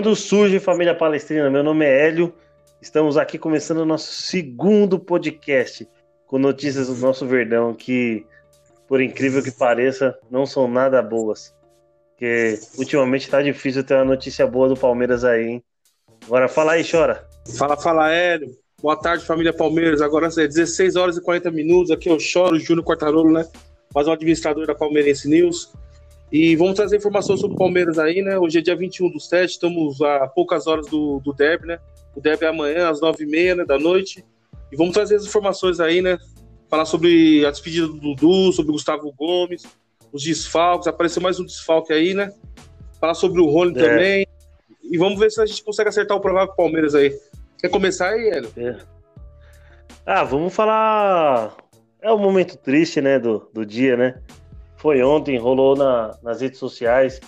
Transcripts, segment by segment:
Quando surge Família Palestrina, meu nome é Hélio. Estamos aqui começando o nosso segundo podcast com notícias do nosso Verdão que, por incrível que pareça, não são nada boas. Porque ultimamente está difícil ter uma notícia boa do Palmeiras aí, hein? Agora fala aí, chora. Fala, fala, Hélio. Boa tarde, família Palmeiras. Agora é 16 horas e 40 minutos. Aqui eu choro, Júnior Quartarolo, né? Mais um administrador da Palmeirense News. E vamos trazer informações sobre o Palmeiras aí, né? Hoje é dia 21 do 7, estamos a poucas horas do, do derby, né? O derby é amanhã, às 9h30 né, da noite. E vamos trazer as informações aí, né? Falar sobre a despedida do Dudu, sobre o Gustavo Gomes, os desfalques. Apareceu mais um desfalque aí, né? Falar sobre o Rony é. também. E vamos ver se a gente consegue acertar o provável Palmeiras aí. Quer começar aí, Hélio? É. Ah, vamos falar. É um momento triste, né? Do, do dia, né? Foi ontem, rolou na, nas redes sociais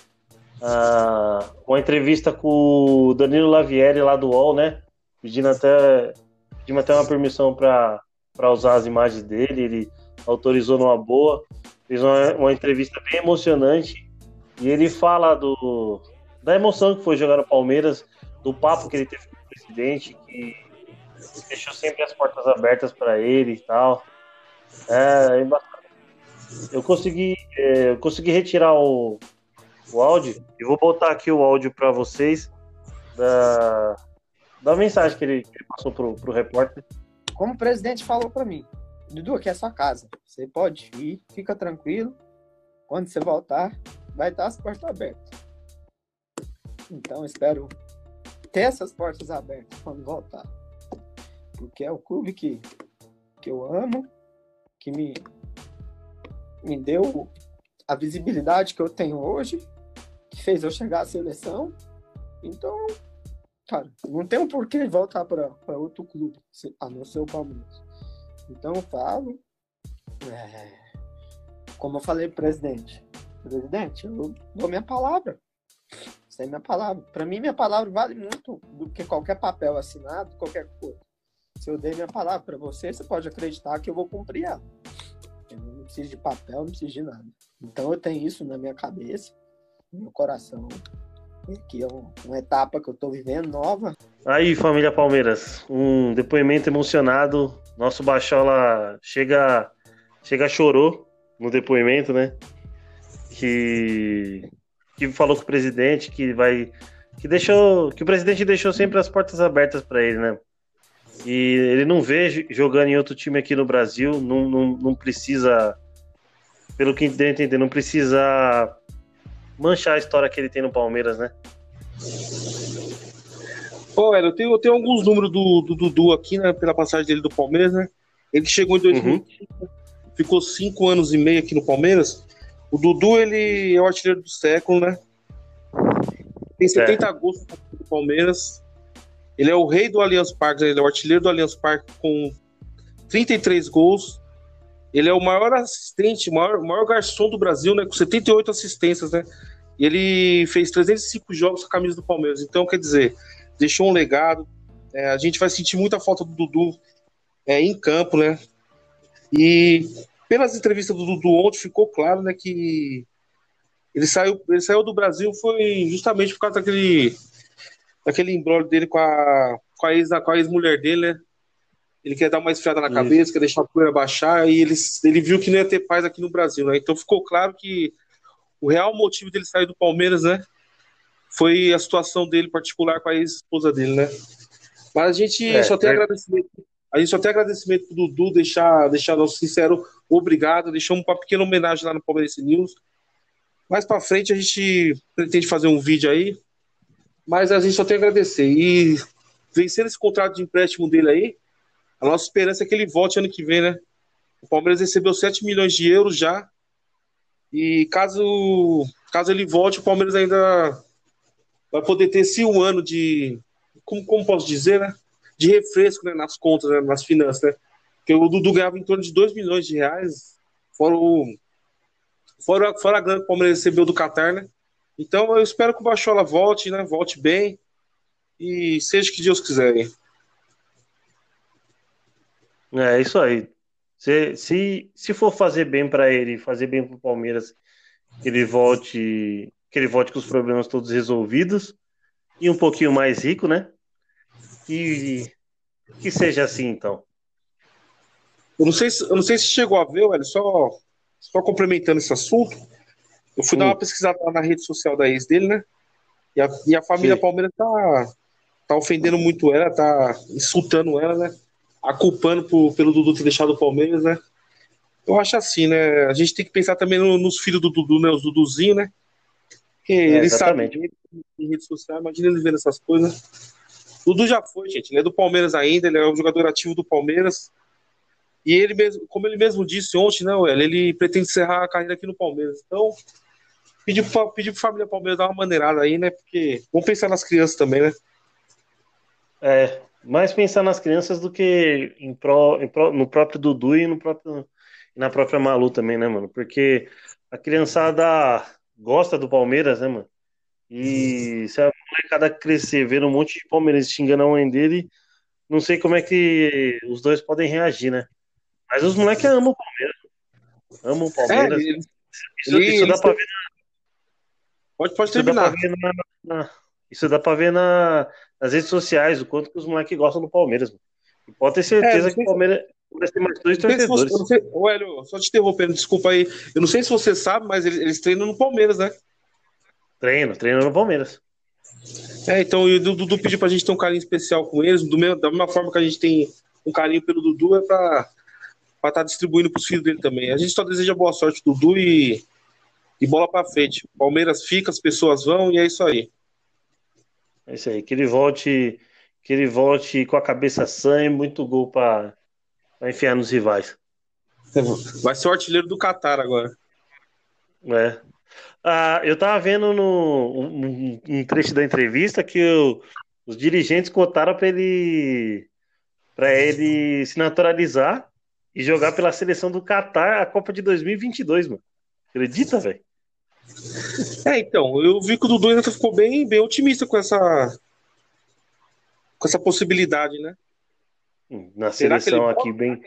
uh, uma entrevista com o Danilo Lavieri lá do UOL, né? Pedindo até, pedindo até uma permissão para usar as imagens dele, ele autorizou numa boa, fez uma, uma entrevista bem emocionante e ele fala do, da emoção que foi jogar no Palmeiras, do papo que ele teve com o presidente, que deixou sempre as portas abertas para ele e tal. É, é eu consegui, é, consegui retirar o, o áudio e vou botar aqui o áudio para vocês da, da mensagem que ele, que ele passou pro, pro repórter. Como o presidente falou para mim, Dudu, aqui é sua casa. Você pode ir, fica tranquilo. Quando você voltar, vai estar as portas abertas. Então, espero ter essas portas abertas quando voltar. Porque é o clube que, que eu amo, que me me deu a visibilidade que eu tenho hoje, que fez eu chegar à seleção. Então, cara, não tem um porquê voltar para outro clube, a não ser o Palmeiras. Então, eu falo, é, como eu falei presidente, presidente, eu dou minha palavra. Isso é minha palavra. Para mim, minha palavra vale muito do que qualquer papel assinado, qualquer coisa. Se eu dei minha palavra para você, você pode acreditar que eu vou cumprir ela. Preciso de papel, não preciso de nada. Então eu tenho isso na minha cabeça, no meu coração. Que é uma etapa que eu estou vivendo nova. Aí, família Palmeiras, um depoimento emocionado. Nosso Bachola chega, chega chorou no depoimento, né? Que, que falou com o presidente que vai que deixou que o presidente deixou sempre as portas abertas para ele, né? E ele não vê jogando em outro time aqui no Brasil, não, não, não precisa, pelo que deu a entender, não precisa manchar a história que ele tem no Palmeiras, né? Pô, eu tenho, eu tenho alguns números do, do Dudu aqui, né, pela passagem dele do Palmeiras, né? Ele chegou em 2005, uhum. ficou cinco anos e meio aqui no Palmeiras. O Dudu, ele é o artilheiro do século, né? Tem 70 é. gols no Palmeiras, ele é o rei do Allianz Parque, ele é o artilheiro do Allianz Parque com 33 gols. Ele é o maior assistente, o maior, maior garçom do Brasil, né? Com 78 assistências, né? E ele fez 305 jogos com a camisa do Palmeiras. Então, quer dizer, deixou um legado. É, a gente vai sentir muita falta do Dudu é, em campo, né? E pelas entrevistas do Dudu ontem ficou claro, né, que ele saiu, ele saiu do Brasil foi justamente por causa daquele daquele embrólio dele com a, com a, ex, com a ex-mulher dele, né? Ele quer dar uma esfriada na Isso. cabeça, quer deixar a poeira baixar, e ele, ele viu que não ia ter paz aqui no Brasil, né? Então ficou claro que o real motivo dele sair do Palmeiras, né? Foi a situação dele particular com a ex-esposa dele, né? Mas a gente é, só tem é... agradecimento. A gente só tem agradecimento pro Dudu deixar, deixar nosso sincero obrigado, deixamos uma pequena homenagem lá no Palmeiras News. Mais para frente a gente pretende fazer um vídeo aí mas a gente só tem a agradecer. E vencendo esse contrato de empréstimo dele aí, a nossa esperança é que ele volte ano que vem, né? O Palmeiras recebeu 7 milhões de euros já. E caso, caso ele volte, o Palmeiras ainda vai poder ter esse um ano de. Como, como posso dizer, né? De refresco né? nas contas, né? nas finanças, né? Porque o Dudu ganhava em torno de 2 milhões de reais, fora, o, fora, fora a grana que o Palmeiras recebeu do Qatar, né? Então eu espero que o Bachola volte, né? Volte bem e seja o que Deus quiser. É isso aí. Se, se, se for fazer bem para ele, fazer bem para o Palmeiras, que ele volte, que ele volte com os problemas todos resolvidos. e um pouquinho mais rico, né? E que seja assim, então. Eu não sei se, eu não sei se chegou a ver, velho, só, só complementando esse assunto. Eu fui hum. dar uma pesquisada lá na rede social da ex dele, né? E a, e a família Sim. Palmeiras tá, tá ofendendo muito ela, tá insultando ela, né? A culpando por, pelo Dudu ter deixado o Palmeiras, né? Eu acho assim, né? A gente tem que pensar também no, nos filhos do Dudu, né? Os Duduzinhos, né? Que é, eles sabem em rede social, imagina ele vendo essas coisas. Dudu já foi, gente. Ele é do Palmeiras ainda, ele é um jogador ativo do Palmeiras. E ele mesmo, como ele mesmo disse ontem, né, Well, ele pretende encerrar a carreira aqui no Palmeiras. Então, pedir para pedir a família Palmeiras dar uma maneirada aí, né? Porque vamos pensar nas crianças também, né? É, mais pensar nas crianças do que em em no próprio Dudu e no próprio, na própria Malu também, né, mano? Porque a criançada gosta do Palmeiras, né, mano? E se a molecada crescer vendo um monte de Palmeiras xingando a mãe dele, não sei como é que os dois podem reagir, né? Mas os moleques amam o Palmeiras. Amam o Palmeiras. É, isso, isso, dá pra ver na. Pode, pode terminar. Ver, na, na, isso dá pra ver na, nas redes sociais, o quanto que os moleques gostam do Palmeiras. Mano. E pode ter certeza é, que o Palmeiras vai ter mais dois torcedores. Ô, Hélio, só te interrompendo, desculpa aí. Eu não sei se você sabe, mas eles, eles treinam no Palmeiras, né? Treino, treino no Palmeiras. É, então o Dudu pediu pra gente ter um carinho especial com eles, mesmo, da mesma forma que a gente tem um carinho pelo Dudu, é pra estar tá distribuindo pros filhos dele também. A gente só deseja boa sorte, Dudu, e, e bola pra frente. Palmeiras fica, as pessoas vão, e é isso aí. É isso aí, que ele volte, que ele volte com a cabeça sã e muito gol pra enfiar nos rivais. Vai ser o artilheiro do Qatar agora. É. Ah, eu tava vendo no, um, um trecho da entrevista que o, os dirigentes cotaram para ele para ele se naturalizar e jogar pela seleção do Catar a Copa de 2022, mano. Acredita, velho? É, então, eu vi que o Dudu ainda ficou bem, bem otimista com essa com essa possibilidade, né? Hum, na seleção aqui bem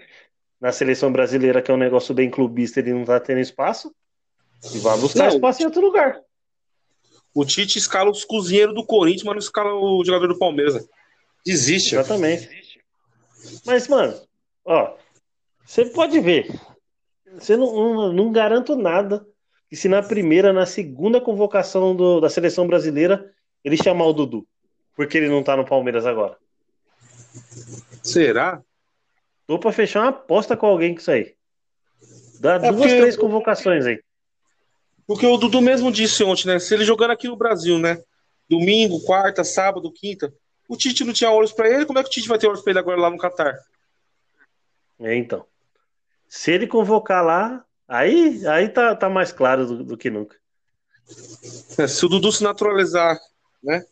na seleção brasileira que é um negócio bem clubista, ele não tá tendo espaço. E vai buscar não, espaço em outro lugar. O Tite escala os cozinheiros do Corinthians, mas não escala o jogador do Palmeiras. Desiste. Exatamente. Mas, mano, ó, você pode ver. Você não, não, não, garanto nada que se na primeira, na segunda convocação do, da seleção brasileira, ele chamar o Dudu. Porque ele não tá no Palmeiras agora. Será? Tô pra fechar uma aposta com alguém com isso aí. Dá é duas, três convocações aí. Porque o Dudu mesmo disse ontem, né? Se ele jogando aqui no Brasil, né? Domingo, quarta, sábado, quinta, o Tite não tinha olhos para ele, como é que o Tite vai ter olhos para ele agora lá no Catar? É, então. Se ele convocar lá, aí, aí tá, tá mais claro do, do que nunca. É, se o Dudu se naturalizar, né?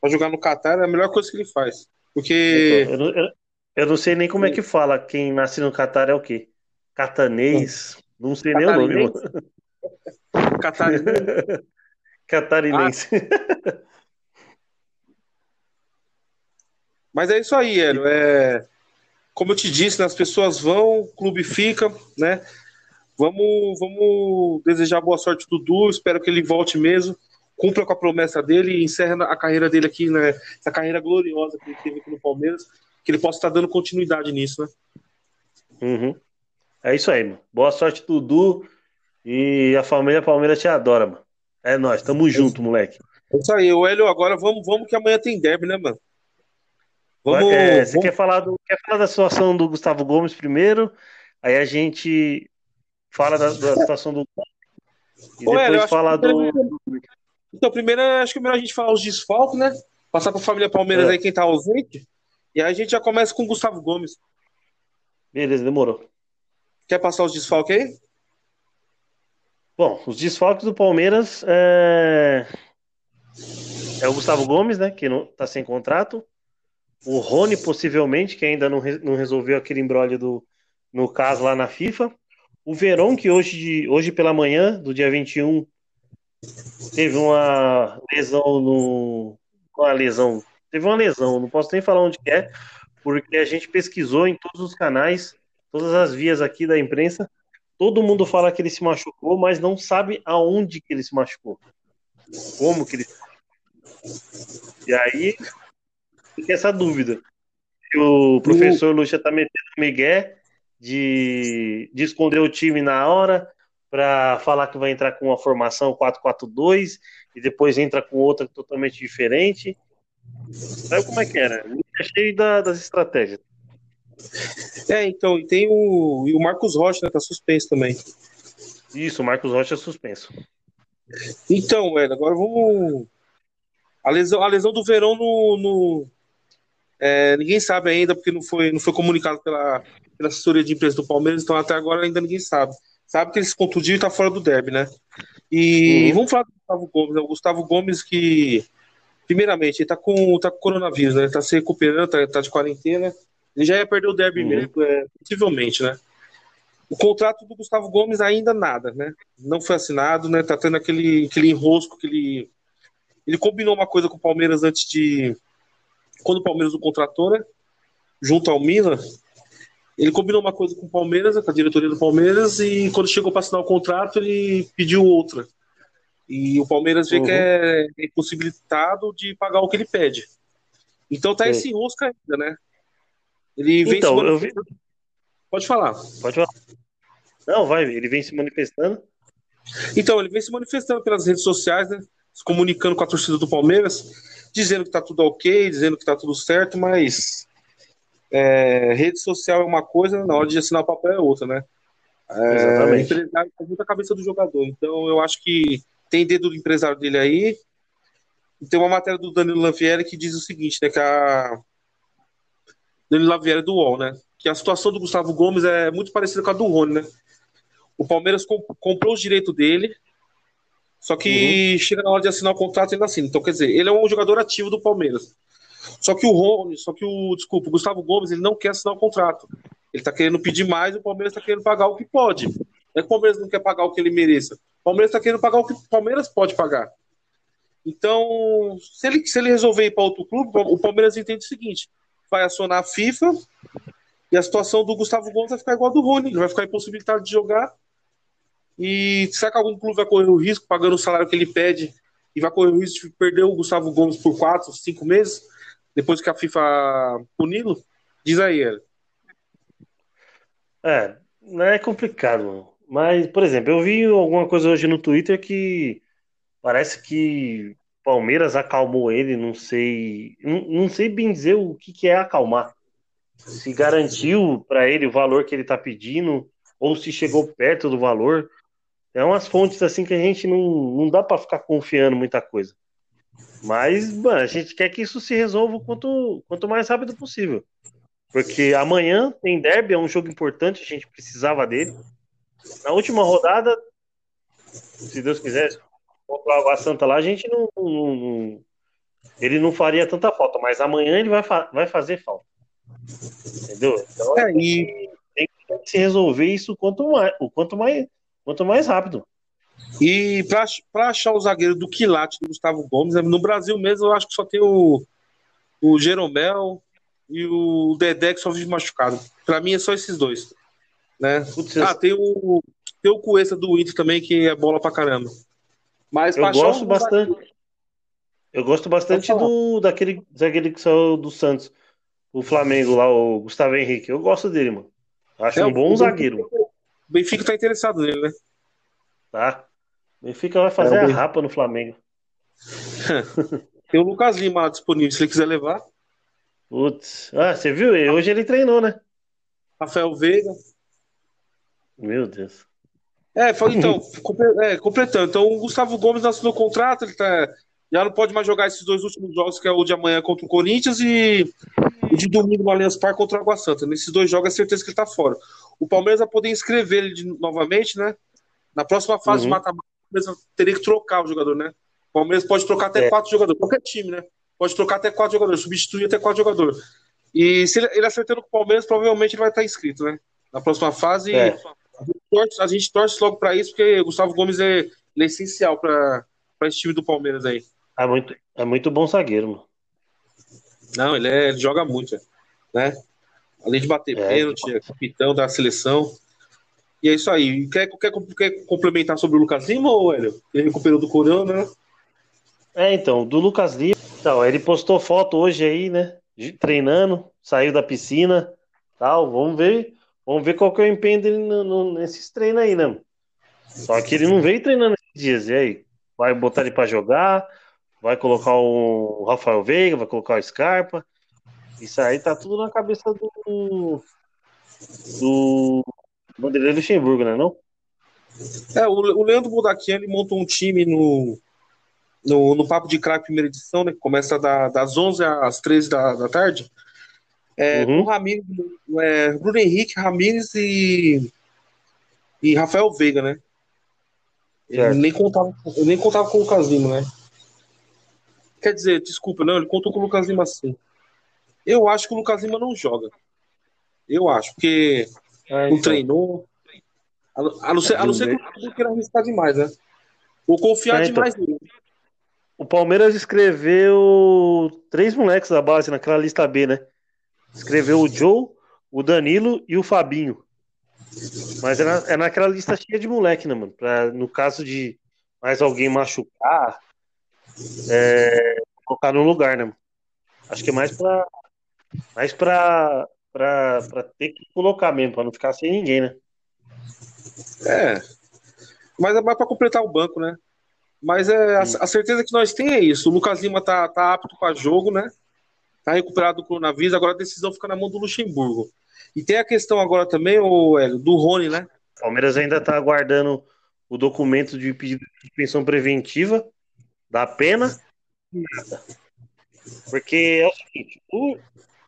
Pra jogar no Catar, é a melhor coisa que ele faz. Porque. Eu, eu, eu não sei nem como é que fala. Quem nasce no Catar é o quê? Catanês? Não sei nem o nome. Catarinense. Catarinense. Ah. Mas é isso aí, Hélio. É... Como eu te disse, né, as pessoas vão, o clube fica, né? Vamos, vamos desejar boa sorte Dudu, espero que ele volte mesmo, cumpra com a promessa dele e encerre a carreira dele aqui, né? Essa carreira gloriosa que ele teve aqui no Palmeiras, que ele possa estar dando continuidade nisso, né? Uhum. É isso aí, mano. Boa sorte, Dudu. E a família Palmeiras te adora, mano. É nós, tamo junto, moleque. É isso aí, o Hélio, agora vamos, vamos que amanhã tem derby, né, mano? Vamos, é, você vamos... Quer, falar do, quer falar da situação do Gustavo Gomes primeiro? Aí a gente fala da, da situação do. E depois Hélio, fala do. Então, primeiro, acho que é melhor a gente falar os desfalques, né? Passar pra família Palmeiras é. aí quem tá ausente. E aí a gente já começa com o Gustavo Gomes. Beleza, demorou. Quer passar os desfalques aí? Bom, os desfalques do Palmeiras é, é o Gustavo Gomes, né, que não tá sem contrato. O Rony, possivelmente, que ainda não, re... não resolveu aquele embrólio do... no caso lá na FIFA. O Verón, que hoje, hoje pela manhã, do dia 21, teve uma lesão no. Uma lesão. Teve uma lesão, não posso nem falar onde é, porque a gente pesquisou em todos os canais, todas as vias aqui da imprensa, Todo mundo fala que ele se machucou, mas não sabe aonde que ele se machucou. Como que ele E aí, fica essa dúvida. O professor o... Lucha tá metendo Miguel de, de esconder o time na hora para falar que vai entrar com uma formação 4-4-2 e depois entra com outra totalmente diferente. Sabe como é que era? É cheio da, das estratégias. É, então, e tem o, e o Marcos Rocha, né, tá suspenso também. Isso, o Marcos Rocha é suspenso. Então, velho, agora vamos. A lesão, a lesão do Verão no. no... É, ninguém sabe ainda, porque não foi, não foi comunicado pela, pela assessoria de imprensa do Palmeiras, então até agora ainda ninguém sabe. Sabe que ele se contundiu e tá fora do derby, né? E uhum. vamos falar do Gustavo Gomes, né? O Gustavo Gomes que, primeiramente, ele tá com, tá com coronavírus, né? Ele tá se recuperando, tá, tá de quarentena. Ele já ia perder o derby uhum. mesmo, é, possivelmente, né? O contrato do Gustavo Gomes ainda nada, né? Não foi assinado, né? Tá tendo aquele, aquele enrosco que ele. Ele combinou uma coisa com o Palmeiras antes de. Quando o Palmeiras o contratou, né? Junto ao Milan. Ele combinou uma coisa com o Palmeiras, com a diretoria do Palmeiras, e quando chegou para assinar o contrato, ele pediu outra. E o Palmeiras vê uhum. que é impossibilitado de pagar o que ele pede. Então tá Sim. esse enrosco ainda, né? Ele vem então, eu vi... Pode falar. Pode falar. Não, vai, ele vem se manifestando. Então, ele vem se manifestando pelas redes sociais, né? Se comunicando com a torcida do Palmeiras, dizendo que tá tudo ok, dizendo que tá tudo certo, mas é, rede social é uma coisa, na hora de assinar o papel é outra, né? É, Exatamente. O empresário tá muito a cabeça do jogador. Então, eu acho que tem dedo do empresário dele aí. Tem uma matéria do Danilo Lanfieri que diz o seguinte, né? Que a Danilo Lanfieri do UOL, né? Que a situação do Gustavo Gomes é muito parecida com a do Rony, né? O Palmeiras comp comprou os direitos dele, só que uhum. chega na hora de assinar o contrato e ainda assina. Então, quer dizer, ele é um jogador ativo do Palmeiras. Só que o Rony, só que o, desculpa, o Gustavo Gomes, ele não quer assinar o contrato. Ele tá querendo pedir mais o Palmeiras tá querendo pagar o que pode. Não é que o Palmeiras não quer pagar o que ele mereça. O Palmeiras tá querendo pagar o que o Palmeiras pode pagar. Então, se ele, se ele resolver ir para outro clube, o Palmeiras entende o seguinte: vai acionar a FIFA e a situação do Gustavo Gomes vai ficar igual a do Rony. Ele vai ficar impossibilitado de jogar e será que algum clube vai correr o risco, pagando o salário que ele pede, e vai correr o risco de perder o Gustavo Gomes por quatro, cinco meses, depois que a FIFA puni-lo? Diz aí, ele. É, é complicado, mas, por exemplo, eu vi alguma coisa hoje no Twitter que parece que Palmeiras acalmou ele, não sei, não, não sei bem dizer o que, que é acalmar. Se garantiu para ele o valor que ele está pedindo, ou se chegou perto do valor. É umas fontes assim que a gente não, não dá para ficar confiando muita coisa. Mas, mano, a gente quer que isso se resolva quanto, quanto mais rápido possível. Porque amanhã tem derby, é um jogo importante, a gente precisava dele. Na última rodada, se Deus quiser, contra o Água Santa lá, a gente não, não, não, Ele não faria tanta falta, mas amanhã ele vai, fa vai fazer falta. Entendeu? Então, é, e... tem que se resolver isso quanto mais, o quanto mais, Quanto mais rápido. E para achar o zagueiro do quilate do Gustavo Gomes, no Brasil mesmo, eu acho que só tem o, o Jeromel e o Dedé que só vive machucado. Para mim é só esses dois. Né? Putz, ah, tem o, tem o Cuesta do Inter também, que é bola pra caramba. Mas eu gosto bastante. Zagueiro... Eu gosto bastante do daquele zagueiro que saiu do Santos, o Flamengo lá, o Gustavo Henrique. Eu gosto dele, mano. Acho é, um bom zagueiro. O Benfica tá interessado nele, né? Tá. O Benfica vai fazer é, a rapa no Flamengo. Tem o Lucas Lima lá disponível, se ele quiser levar. Putz. Ah, você viu? Hoje ele treinou, né? Rafael Veiga. Meu Deus. É, então, é, completando. Então, o Gustavo Gomes assinou o contrato, ele tá, já não pode mais jogar esses dois últimos jogos, que é o de amanhã contra o Corinthians e o de domingo no Allianz Parque contra o Água Santa. Nesses dois jogos, é certeza que ele tá fora o Palmeiras vai poder inscrever ele de, novamente, né? Na próxima fase uhum. de mata-mata, o Palmeiras teria que trocar o jogador, né? O Palmeiras pode trocar até é. quatro jogadores, qualquer time, né? Pode trocar até quatro jogadores, substituir até quatro jogadores. E se ele, ele acertando com o Palmeiras, provavelmente ele vai estar inscrito, né? Na próxima fase. É. A, gente torce, a gente torce logo para isso, porque o Gustavo Gomes é, é essencial para esse time do Palmeiras aí. É muito, é muito bom zagueiro, mano. Não, ele, é, ele joga muito, né? Além de bater é, pênalti, é capitão da seleção. E é isso aí. Quer, quer, quer complementar sobre o Lucas Lima ou Hélio? Ele recuperou do Corona, né? É, então, do Lucas Lima, Então, ele postou foto hoje aí, né? Treinando, saiu da piscina, tal. Vamos ver, vamos ver qual que é o empenho dele no, no, nesses treinos aí, né? Só que ele não veio treinando esses dias. E aí? Vai botar ele para jogar? Vai colocar o Rafael Veiga? Vai colocar o Scarpa? Isso aí tá tudo na cabeça do. do. Vanderlei Luxemburgo, né? Não? É, o, o Leandro Budaquian ele montou um time no, no, no Papo de Crack primeira edição, né? Que começa da, das 11 às 13 da, da tarde. É, uhum. o Ramires, é, Bruno Henrique, Ramires e, e Rafael Veiga, né? Ele nem contava, nem contava com o Lucas Lima, né? Quer dizer, desculpa, não, ele contou com o Lucas Lima sim. Eu acho que o Lucas Lima não joga. Eu acho, porque ah, não treinou. A, a não ser, a não ser que queira arriscar demais, né? Ou confiar é, então. demais nele. O Palmeiras escreveu três moleques da base naquela lista B, né? Escreveu o Joe, o Danilo e o Fabinho. Mas é, na, é naquela lista cheia de moleque, né, mano? Pra, no caso de mais alguém machucar, é, colocar no lugar, né? Mano? Acho que é mais pra, mais pra, pra, pra ter que colocar mesmo, pra não ficar sem ninguém, né? É. Mas é mais pra completar o banco, né? Mas é, a, a, certeza que nós temos é isso. O Lucas Lima tá, tá apto para jogo, né? Tá recuperado do coronavírus, agora a decisão fica na mão do Luxemburgo. E tem a questão agora também, o Hélio, do Rony, né? O Palmeiras ainda tá aguardando o documento de pedido de pensão preventiva da pena. Porque é o seguinte, o,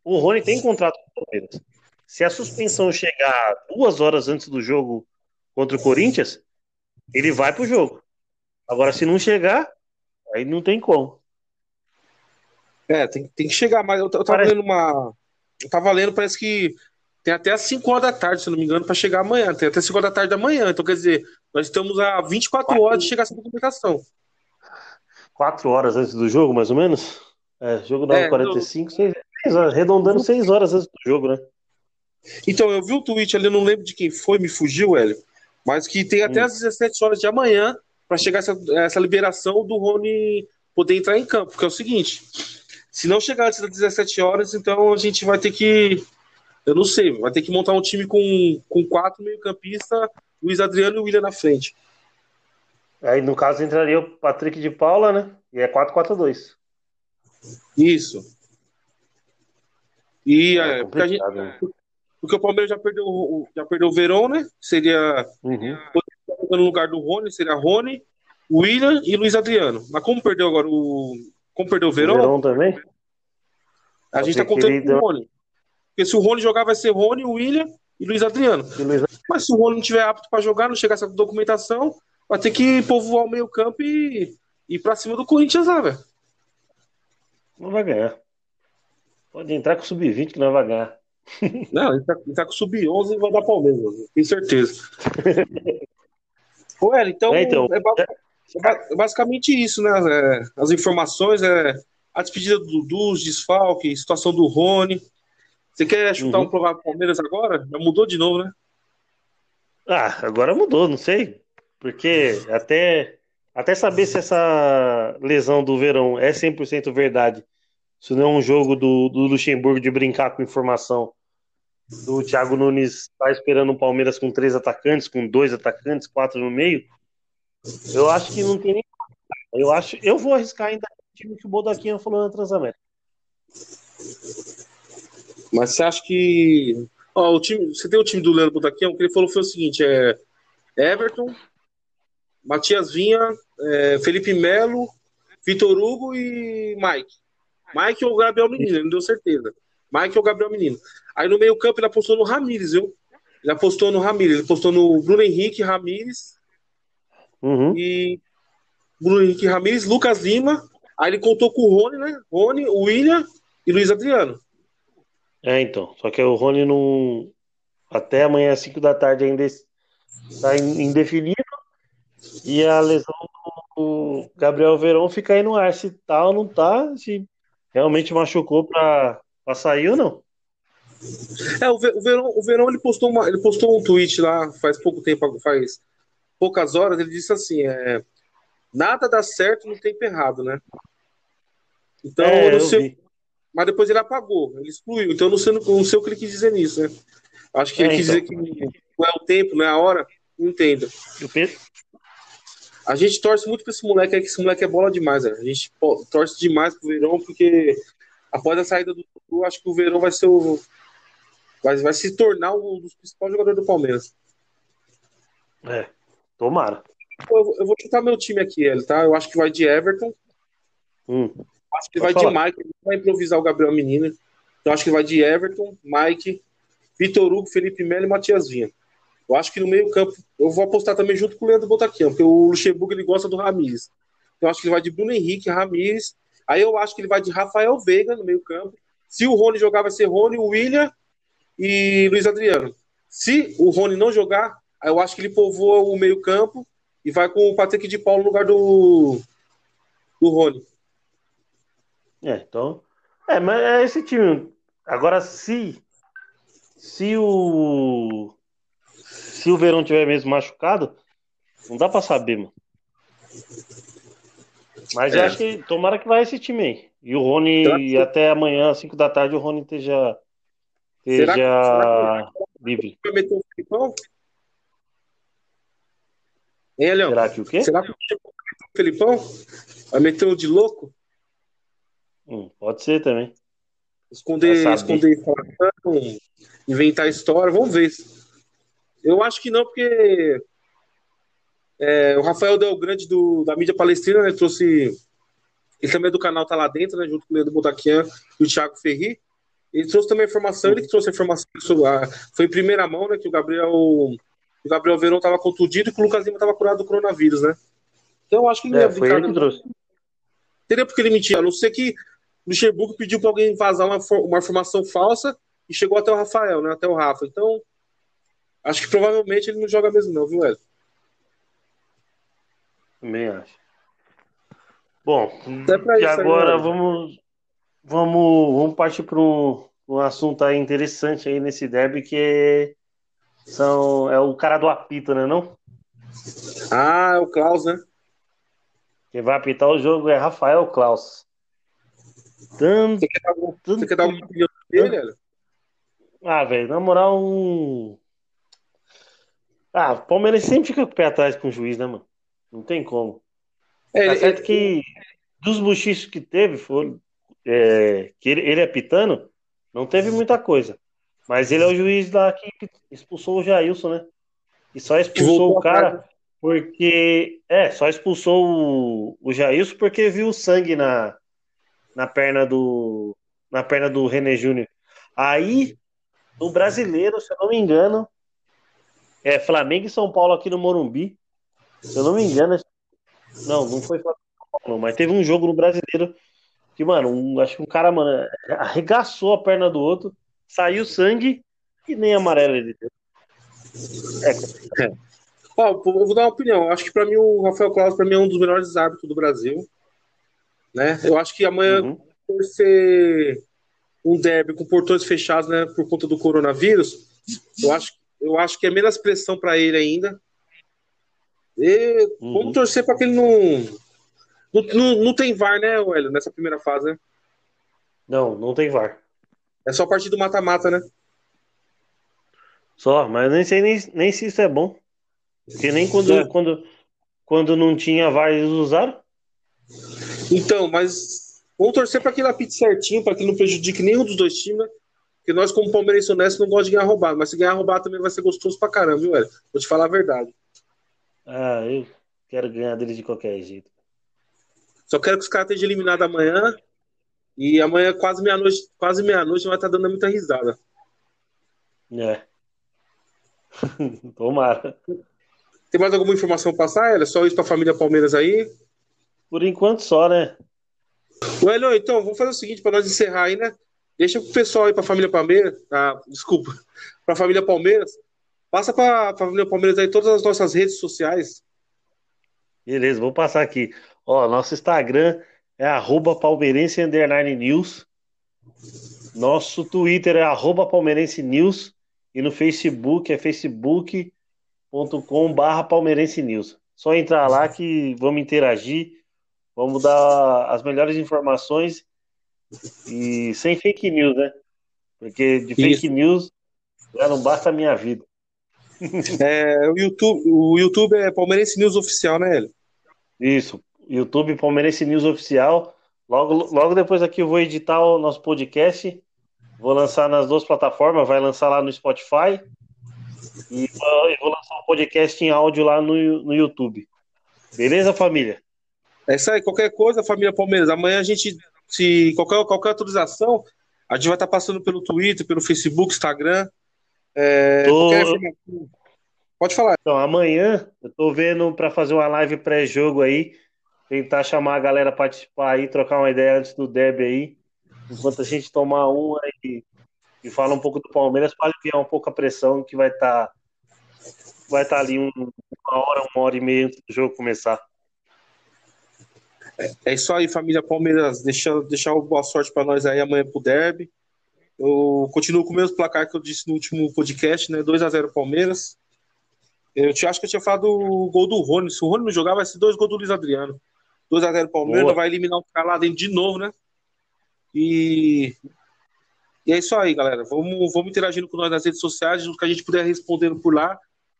o Rony tem contrato com o Palmeiras. Se a suspensão chegar duas horas antes do jogo contra o Corinthians, ele vai pro jogo. Agora, se não chegar, aí não tem como. É, tem, tem que chegar, mas eu, eu tava parece... lendo uma. Eu tava lendo, parece que tem até às 5 horas da tarde, se não me engano, para chegar amanhã. Tem até 5 horas da tarde da manhã. Então, quer dizer, nós estamos a 24 Quatro... horas de chegar essa documentação. 4 horas antes do jogo, mais ou menos? É, jogo da é, 45, 6, 6 horas, arredondando 6 horas antes do jogo, né? Então, eu vi o tweet ali, eu não lembro de quem foi, me fugiu, Hélio, mas que tem até hum. às 17 horas de amanhã para chegar essa, essa liberação do Rony poder entrar em campo. Porque é o seguinte: se não chegar antes das 17 horas, então a gente vai ter que. Eu não sei, vai ter que montar um time com, com quatro meio-campistas, Luiz Adriano e o William na frente. Aí, no caso, entraria o Patrick de Paula, né? E é 4-4-2. Isso. E é, é porque, gente, né? porque, o Palmeiras já perdeu, já perdeu o Verão, né? Seria uhum no lugar do Rony, seria Rony, William e Luiz Adriano. Mas como perdeu agora o. Como perdeu o Verão? O Verão também? A gente tá contando com o Rony. Porque se o Rony jogar, vai ser Rony, William e Luiz Adriano. E Luiz... Mas se o Rony não tiver apto para jogar, não chegar essa documentação, vai ter que povoar o meio-campo e ir pra cima do Corinthians lá, velho. Não vai ganhar. Pode entrar com o sub-20 que não vai ganhar. Não, ele tá, ele tá com o sub-11 e vai dar Palmeiras, tenho certeza. Pô, então, é, então é, é, basicamente isso, né? É, as informações, é, a despedida do Dudu, desfalque, situação do Rony. Você quer chutar uhum. um provável Palmeiras agora? Já mudou de novo, né? Ah, agora mudou, não sei. Porque até, até saber se essa lesão do Verão é 100% verdade, se não é um jogo do, do Luxemburgo de brincar com informação do Thiago Nunes tá esperando o Palmeiras com três atacantes, com dois atacantes, quatro no meio, eu acho que não tem nem. Eu acho, eu vou arriscar ainda o time que o Bodaquinha falou na Transamérica. Mas você acha que. O time, você tem o time do Leandro Bodaquinha, o que ele falou foi o seguinte: é Everton, Matias Vinha, é, Felipe Melo, Vitor Hugo e Mike. Mike ou Gabriel Menino, não deu certeza. Mike ou Gabriel Menino. Aí no meio-campo ele apostou no Ramires, viu? Ele apostou no Ramires, ele apostou no Bruno Henrique Ramires uhum. e Bruno Henrique Ramires, Lucas Lima. Aí ele contou com o Rony, né? Rony, o William e Luiz Adriano. É, então. Só que o Rony não. Até amanhã às 5 da tarde ainda está indefinido. E a lesão do Gabriel Verão fica aí no ar se tá ou não tá, se realmente machucou para sair ou não. É, o, Verão, o Verão ele postou, uma, ele postou um tweet lá faz pouco tempo, faz poucas horas, ele disse assim: é, nada dá certo no tempo errado, né? Então, é, eu não sei. Mas depois ele apagou, ele excluiu. Então, eu não sei, não sei o que ele quis dizer nisso, né? Acho que é, ele quis então. dizer que não é o tempo, não é a hora. Não entendo. A gente torce muito pra esse moleque aí, que esse moleque é bola demais, né? A gente torce demais pro Verão, porque após a saída do Dudu, acho que o Verão vai ser o. Vai, vai se tornar um dos principais jogadores do Palmeiras. É, tomara. Eu, eu, vou chutar meu time aqui, ele, tá? Eu acho que vai de Everton. Hum, acho que vai falar. de Mike. Vai improvisar o Gabriel Menino. Então acho que vai de Everton, Mike, Vitor Hugo, Felipe Melo e Matias Vinha. Eu acho que no meio-campo, eu vou apostar também junto com o Leandro Botaquian, porque o Luxemburgo ele gosta do Ramires. Eu acho que ele vai de Bruno Henrique, Ramires. Aí eu acho que ele vai de Rafael Veiga no meio-campo. Se o Rony jogar, vai ser Rony, William e Luiz Adriano. Se o Rony não jogar, eu acho que ele povoa o meio-campo e vai com o Patrick de Paulo no lugar do, do Rony. É, então. É, mas é esse time. Agora, se. Se o se o Verão tiver mesmo machucado, não dá pra saber, mano. Mas é. eu acho que tomara que vai esse time aí. E o Rony, até amanhã, às 5 da tarde, o Rony esteja, esteja será que, livre. Vai meter o Felipão? Hein, Leão? Será que o quê? Será que o Felipão vai meter o de louco? Hum, pode ser também. Esconder, esconder inventar história, vamos ver. Eu acho que não, porque é, o Rafael Del Grande do, da mídia palestina, né, trouxe. Ele também é do canal Tá Lá Dentro, né, junto com o Leandro Botaquian e o Thiago Ferri. Ele trouxe também a informação, ele que trouxe a informação sobre a, foi em primeira mão, né, que o Gabriel o Gabriel Verão estava contundido e que o Lucas Lima estava curado do coronavírus, né? Então eu acho que ele é, foi ele que trouxe. Teria porque ele mentia, a não ser que o Luxemburgo pediu para alguém vazar uma, uma informação falsa e chegou até o Rafael, né, até o Rafa. Então, Acho que provavelmente ele não joga mesmo, não, viu, Hélio? Também acho. Bom, e agora aí, vamos, vamos, vamos partir para um, um assunto aí interessante aí nesse derby que é, são, é o cara do apito, né não? Ah, é o Klaus, né? Quem vai apitar o jogo é Rafael Klaus. Tanto, você quer dar, alguma opinião dele? Ah, velho, na moral, um ah, o Palmeiras sempre fica com o pé atrás com o juiz, né, mano? Não tem como. É, tá certo que dos buchichos que teve, foi, é, que ele, ele apitando, não teve muita coisa. Mas ele é o juiz lá que expulsou o Jailson, né? E só expulsou o cara porque. É, só expulsou o, o Jailson porque viu o sangue na, na perna do. Na perna do René Júnior. Aí, no brasileiro, se eu não me engano, é, Flamengo e São Paulo aqui no Morumbi. Se eu não me engano. Não, não foi Flamengo, não, mas teve um jogo no brasileiro que, mano, um, acho que um cara, mano, arregaçou a perna do outro, saiu sangue e nem amarelo ele deu. É. é. Ó, vou dar uma opinião. Acho que para mim o Rafael Claus para mim é um dos melhores árbitros do Brasil. Né? Eu acho que amanhã uhum. por ser um derby com portões fechados, né, por conta do coronavírus, eu acho eu acho que é menos pressão para ele ainda. E uhum. vamos torcer para que ele não... não. Não, não tem VAR, né, Hélio, nessa primeira fase, né? Não, não tem VAR. É só a partir do mata-mata, né? Só, mas nem sei nem, nem se isso é bom. Porque nem quando, é. quando, quando não tinha VAR eles usaram. Então, mas vamos torcer para que ele apite certinho, para que não prejudique nenhum dos dois times, né? Porque nós, como palmeirense honesto, não gostamos de ganhar roubado. Mas se ganhar roubado também vai ser gostoso pra caramba, viu, velho? Vou te falar a verdade. Ah, eu quero ganhar dele de qualquer jeito. Só quero que os caras estejam eliminados amanhã. E amanhã, quase meia-noite, quase meia-noite, vai estar dando muita risada. É. Tomara. Tem mais alguma informação pra passar? É só isso pra família Palmeiras aí? Por enquanto só, né? Well, então, vamos fazer o seguinte, para nós encerrar aí, né? Deixa pro pessoal aí, pra família Palmeiras. Ah, desculpa. Pra família Palmeiras. Passa pra família Palmeiras aí todas as nossas redes sociais. Beleza, vou passar aqui. Ó, nosso Instagram é arroba palmeirense news. Nosso Twitter é arroba palmeirense news. E no Facebook é facebook.com barra palmeirense news. Só entrar lá que vamos interagir, vamos dar as melhores informações E sem fake news, né? Porque de fake Isso. news já não basta a minha vida. É, o YouTube, o YouTube é Palmeirense News Oficial, né, Hélio? Isso, YouTube Palmeirense News Oficial. Logo, logo depois aqui eu vou editar o nosso podcast. Vou lançar nas duas plataformas, vai lançar lá no Spotify e vou lançar um podcast em áudio lá no, no YouTube. Beleza, família? É isso aí, qualquer coisa, família Palmeiras. Amanhã a gente, se qualquer, qualquer atualização, a gente vai estar passando pelo Twitter, pelo Facebook, Instagram. É, tô... Pode falar. Então, amanhã eu tô vendo para fazer uma live pré-jogo aí, tentar chamar a galera para participar aí, trocar uma ideia antes do Deb aí, enquanto a gente tomar uma e, e fala um pouco do Palmeiras para aliviar um pouco a pressão que vai estar tá, vai estar tá ali um, uma hora, uma hora e meia antes do jogo começar. É, isso aí, família Palmeiras. Deixa, deixar boa sorte para nós aí amanhã pro Derby. Eu continuo com o mesmo placar que eu disse no último podcast, né? 2 a 0 Palmeiras. Eu te acho que eu tinha falado o gol do Rony. Se o Rony não jogar, vai ser dois gols do Luiz Adriano. 2 a 0 Palmeiras, Boa. vai eliminar o cara lá dentro de novo, né? E, e é isso aí, galera. Vamos, vamos interagindo com nós nas redes sociais, o que a gente puder respondendo por lá.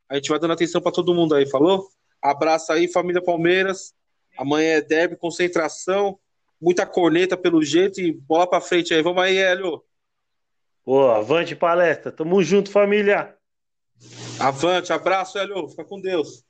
A gente vai dando atenção para todo mundo aí, falou? Abraço aí, família Palmeiras. Amanhã é derby, concentração, muita corneta pelo jeito e bola para frente aí. Vamos aí, Hélio. Boa, avante palestra. Tamo junto, família. Avante, abraço, Hélio. Fica com Deus.